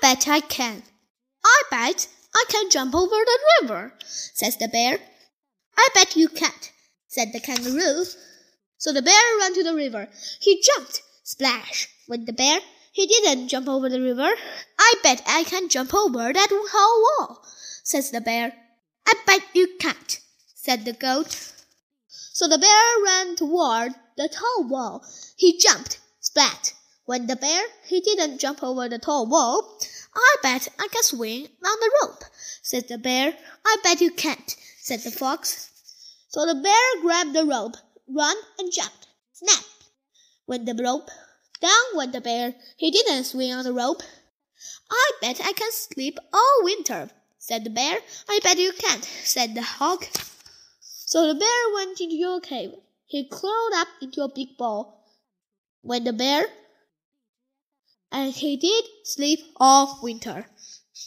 bet I can. I bet I can jump over the river, says the bear. I bet you can't, said the kangaroo. So the bear ran to the river. He jumped. Splash went the bear. He didn't jump over the river. I bet I can jump over that whole wall, says the bear. I bet you can't, said the goat. So the bear ran toward the tall wall. He jumped. Splat went the bear. He didn't jump over the tall wall. I bet I can swing on the rope, said the bear. I bet you can't, said the fox. So the bear grabbed the rope, ran and jumped. Snap! Went the rope. Down went the bear. He didn't swing on the rope. I bet I can sleep all winter, said the bear. I bet you can't, said the hog. So the bear went into your cave. He crawled up into a big ball. When the bear, and he did sleep all winter.